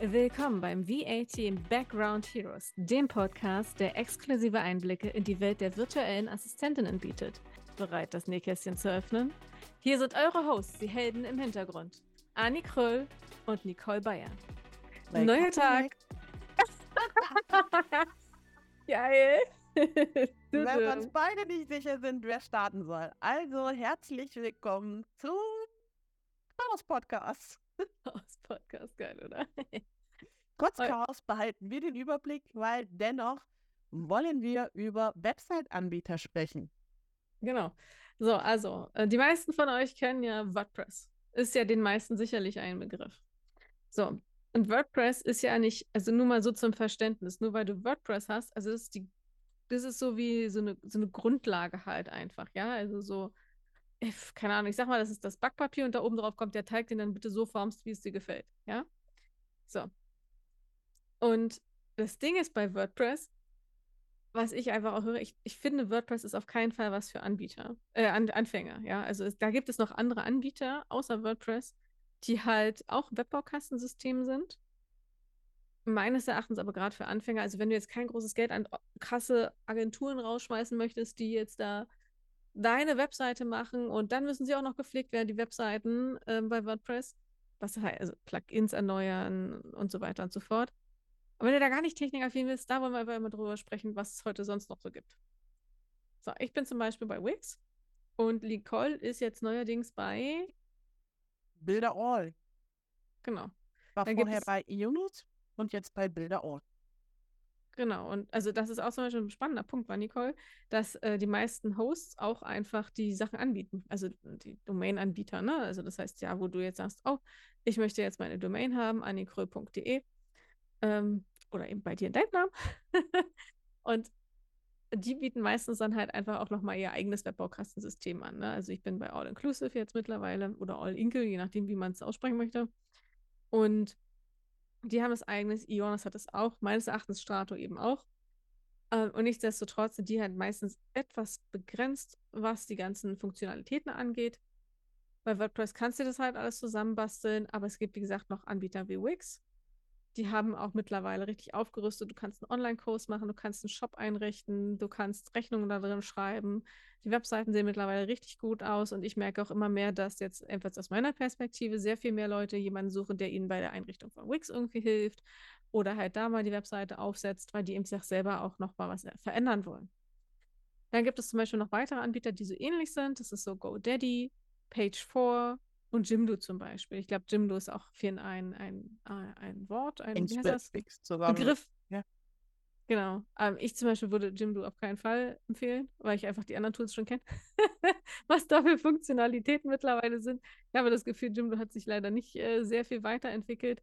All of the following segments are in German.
Willkommen beim VAT Background Heroes, dem Podcast, der exklusive Einblicke in die Welt der virtuellen Assistentinnen bietet. Bereit, das Nähkästchen zu öffnen? Hier sind eure Hosts, die Helden im Hintergrund. Anni Kröll und Nicole Bayer. Like Neuer Tag. Geil. Wenn wir uns beide nicht sicher sind, wer starten soll. Also herzlich willkommen zum Chaos Podcast. Podcast, geil, oder? Trotz Chaos behalten wir den Überblick, weil dennoch wollen wir über Website-Anbieter sprechen. Genau. So, also, äh, die meisten von euch kennen ja WordPress. Ist ja den meisten sicherlich ein Begriff. So, und WordPress ist ja nicht, also nur mal so zum Verständnis, nur weil du WordPress hast, also das ist die, das ist so wie so eine, so eine Grundlage halt einfach, ja. Also so, keine Ahnung, ich sag mal, das ist das Backpapier und da oben drauf kommt der Teig, den dann bitte so formst, wie es dir gefällt, ja. So. Und das Ding ist bei WordPress, was ich einfach auch höre, ich, ich finde, WordPress ist auf keinen Fall was für Anbieter, äh, An Anfänger, ja. Also es, da gibt es noch andere Anbieter außer WordPress, die halt auch Webbaukastensystem sind. Meines Erachtens aber gerade für Anfänger, also wenn du jetzt kein großes Geld an krasse Agenturen rausschmeißen möchtest, die jetzt da deine Webseite machen und dann müssen sie auch noch gepflegt werden, die Webseiten äh, bei WordPress, was halt, also Plugins erneuern und so weiter und so fort. Und wenn du da gar nicht technikaffin bist, da wollen wir einfach immer drüber sprechen, was es heute sonst noch so gibt. So, ich bin zum Beispiel bei Wix und Nicole ist jetzt neuerdings bei Bilder All. Genau. War Dann vorher bei Unit und jetzt bei Bilder All. Genau, und also das ist auch zum Beispiel ein spannender Punkt, war Nicole, dass äh, die meisten Hosts auch einfach die Sachen anbieten, also die Domain-Anbieter, ne? Also das heißt ja, wo du jetzt sagst, oh, ich möchte jetzt meine Domain haben, annikröll.de ähm, oder eben bei dir in deinem Namen. und die bieten meistens dann halt einfach auch nochmal ihr eigenes Webbaukastensystem an. Ne? Also ich bin bei All Inclusive jetzt mittlerweile oder All Inkle, je nachdem, wie man es aussprechen möchte. Und die haben das eigenes, Ionas hat es auch, meines Erachtens Strato eben auch. Ähm, und nichtsdestotrotz sind die halt meistens etwas begrenzt, was die ganzen Funktionalitäten angeht. Bei WordPress kannst du das halt alles zusammenbasteln, aber es gibt, wie gesagt, noch Anbieter wie Wix, die haben auch mittlerweile richtig aufgerüstet. Du kannst einen Online-Kurs machen, du kannst einen Shop einrichten, du kannst Rechnungen da drin schreiben. Die Webseiten sehen mittlerweile richtig gut aus und ich merke auch immer mehr, dass jetzt einfach aus meiner Perspektive sehr viel mehr Leute jemanden suchen, der ihnen bei der Einrichtung von Wix irgendwie hilft oder halt da mal die Webseite aufsetzt, weil die eben sich selber auch noch mal was verändern wollen. Dann gibt es zum Beispiel noch weitere Anbieter, die so ähnlich sind. Das ist so GoDaddy, Page4, und Jimdo zum Beispiel. Ich glaube, Jimdo ist auch für ein, ein, ein Wort, ein, ein Begriff. Ja. Genau. Ähm, ich zum Beispiel würde Jimdo auf keinen Fall empfehlen, weil ich einfach die anderen Tools schon kenne. Was da für Funktionalitäten mittlerweile sind. Ich habe das Gefühl, Jimdo hat sich leider nicht äh, sehr viel weiterentwickelt.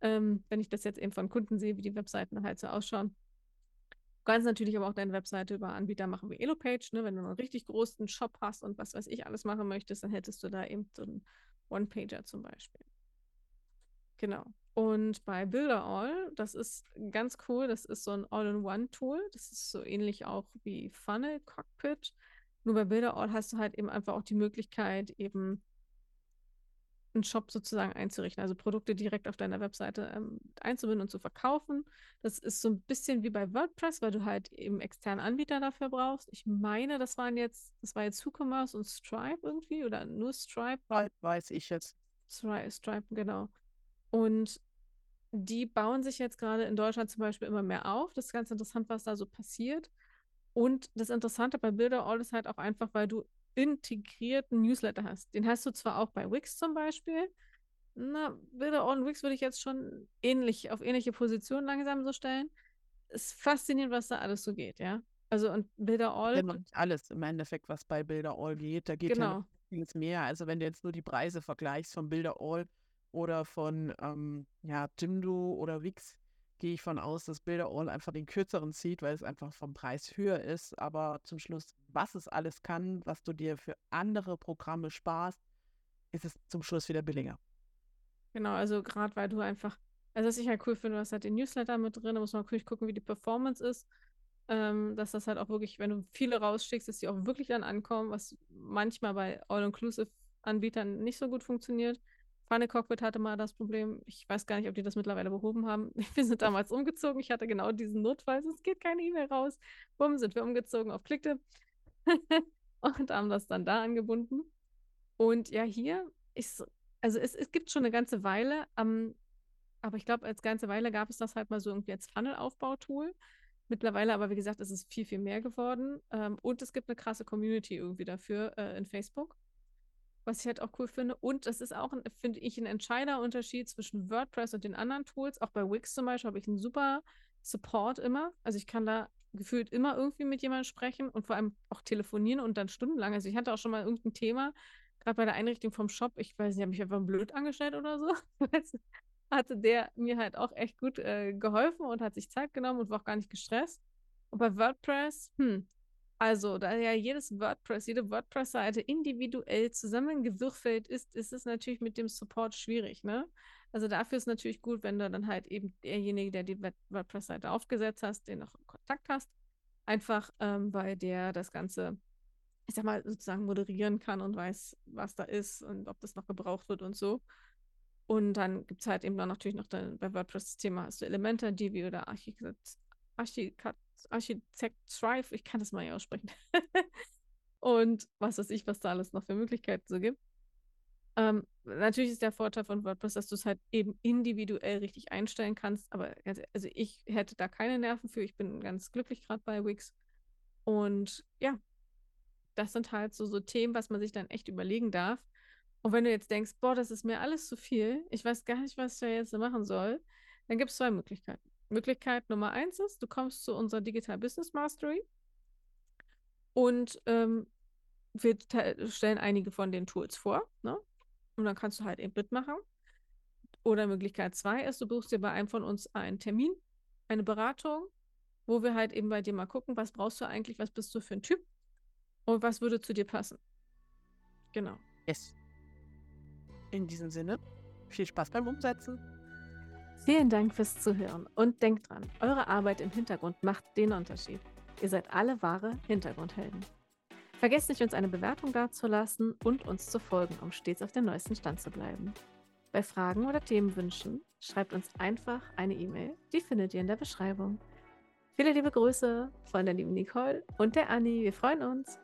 Ähm, wenn ich das jetzt eben von Kunden sehe, wie die Webseiten halt so ausschauen. Du kannst natürlich aber auch deine Webseite über Anbieter machen wie Elopage. Ne? Wenn du einen richtig großen Shop hast und was weiß ich alles machen möchtest, dann hättest du da eben so einen One-Pager zum Beispiel. Genau. Und bei Builderall, das ist ganz cool, das ist so ein All-in-One-Tool. Das ist so ähnlich auch wie Funnel Cockpit. Nur bei Builderall hast du halt eben einfach auch die Möglichkeit, eben einen Shop sozusagen einzurichten, also Produkte direkt auf deiner Webseite ähm, einzubinden und zu verkaufen. Das ist so ein bisschen wie bei WordPress, weil du halt eben externen Anbieter dafür brauchst. Ich meine, das waren jetzt, das war jetzt WooCommerce und Stripe irgendwie oder nur Stripe. Stripe weiß ich jetzt. Stripe, Stripe, genau. Und die bauen sich jetzt gerade in Deutschland zum Beispiel immer mehr auf. Das ist ganz interessant, was da so passiert. Und das Interessante bei Builder All ist halt auch einfach, weil du integrierten Newsletter hast. Den hast du zwar auch bei Wix zum Beispiel. Na, Bilder on Wix würde ich jetzt schon ähnlich, auf ähnliche Positionen langsam so stellen. Es ist faszinierend, was da alles so geht, ja. Also und Bilder All. Ja, alles im Endeffekt, was bei Bilder All geht. Da geht genau. ja vieles mehr. Also wenn du jetzt nur die Preise vergleichst von Bilder All oder von ähm, ja, Jimdo oder Wix, gehe ich von aus, dass Bilder All einfach den kürzeren zieht, weil es einfach vom Preis höher ist. Aber zum Schluss, was es alles kann, was du dir für andere Programme sparst, ist es zum Schluss wieder billiger. Genau, also gerade weil du einfach, also was ich halt cool finde, du hast halt den Newsletter mit drin, da muss man natürlich gucken, wie die Performance ist. Ähm, dass das halt auch wirklich, wenn du viele rausschickst, dass die auch wirklich dann ankommen, was manchmal bei All-Inclusive-Anbietern nicht so gut funktioniert. Funny Cockpit hatte mal das Problem. Ich weiß gar nicht, ob die das mittlerweile behoben haben. Wir sind damals umgezogen. Ich hatte genau diesen Notfall. Es geht keine E-Mail raus. Bumm, sind wir umgezogen auf Klickte und haben das dann da angebunden. Und ja, hier ist, also es, es gibt schon eine ganze Weile, ähm, aber ich glaube, als ganze Weile gab es das halt mal so irgendwie als Funnel-Aufbautool. Mittlerweile aber, wie gesagt, ist es viel, viel mehr geworden. Ähm, und es gibt eine krasse Community irgendwie dafür äh, in Facebook was ich halt auch cool finde. Und es ist auch, finde ich, ein Entscheiderunterschied zwischen WordPress und den anderen Tools. Auch bei Wix zum Beispiel habe ich einen super Support immer. Also ich kann da gefühlt immer irgendwie mit jemandem sprechen und vor allem auch telefonieren und dann stundenlang. Also ich hatte auch schon mal irgendein Thema, gerade bei der Einrichtung vom Shop. Ich weiß nicht, habe ich einfach blöd angestellt oder so. hatte der mir halt auch echt gut äh, geholfen und hat sich Zeit genommen und war auch gar nicht gestresst. Und bei WordPress, hm, also, da ja jedes WordPress, jede WordPress-Seite individuell zusammengewürfelt ist, ist es natürlich mit dem Support schwierig, ne? Also dafür ist natürlich gut, wenn du dann halt eben derjenige, der die WordPress-Seite aufgesetzt hast, den noch in Kontakt hast. Einfach, ähm, weil der das Ganze, ich sag mal, sozusagen moderieren kann und weiß, was da ist und ob das noch gebraucht wird und so. Und dann gibt es halt eben dann natürlich noch dann, bei WordPress das Thema, hast du Elementor, Divi oder Architekt, Architekt, Architekt Thrive, ich kann das mal ja aussprechen. und was weiß ich, was da alles noch für Möglichkeiten so gibt. Ähm, natürlich ist der Vorteil von WordPress, dass du es halt eben individuell richtig einstellen kannst, aber also ich hätte da keine Nerven für. Ich bin ganz glücklich gerade bei Wix. Und ja, das sind halt so, so Themen, was man sich dann echt überlegen darf. Und wenn du jetzt denkst, boah, das ist mir alles zu viel, ich weiß gar nicht, was ich da jetzt machen soll, dann gibt es zwei Möglichkeiten. Möglichkeit Nummer eins ist, du kommst zu unserer Digital Business Mastery und ähm, wir stellen einige von den Tools vor. Ne? Und dann kannst du halt eben mitmachen. Oder Möglichkeit zwei ist, du buchst dir bei einem von uns einen Termin, eine Beratung, wo wir halt eben bei dir mal gucken, was brauchst du eigentlich, was bist du für ein Typ und was würde zu dir passen. Genau. Yes. In diesem Sinne, viel Spaß beim Umsetzen. Vielen Dank fürs Zuhören und denkt dran, eure Arbeit im Hintergrund macht den Unterschied. Ihr seid alle wahre Hintergrundhelden. Vergesst nicht, uns eine Bewertung dazulassen und uns zu folgen, um stets auf dem neuesten Stand zu bleiben. Bei Fragen oder Themenwünschen schreibt uns einfach eine E-Mail, die findet ihr in der Beschreibung. Viele liebe Grüße von der lieben Nicole und der Anni. Wir freuen uns.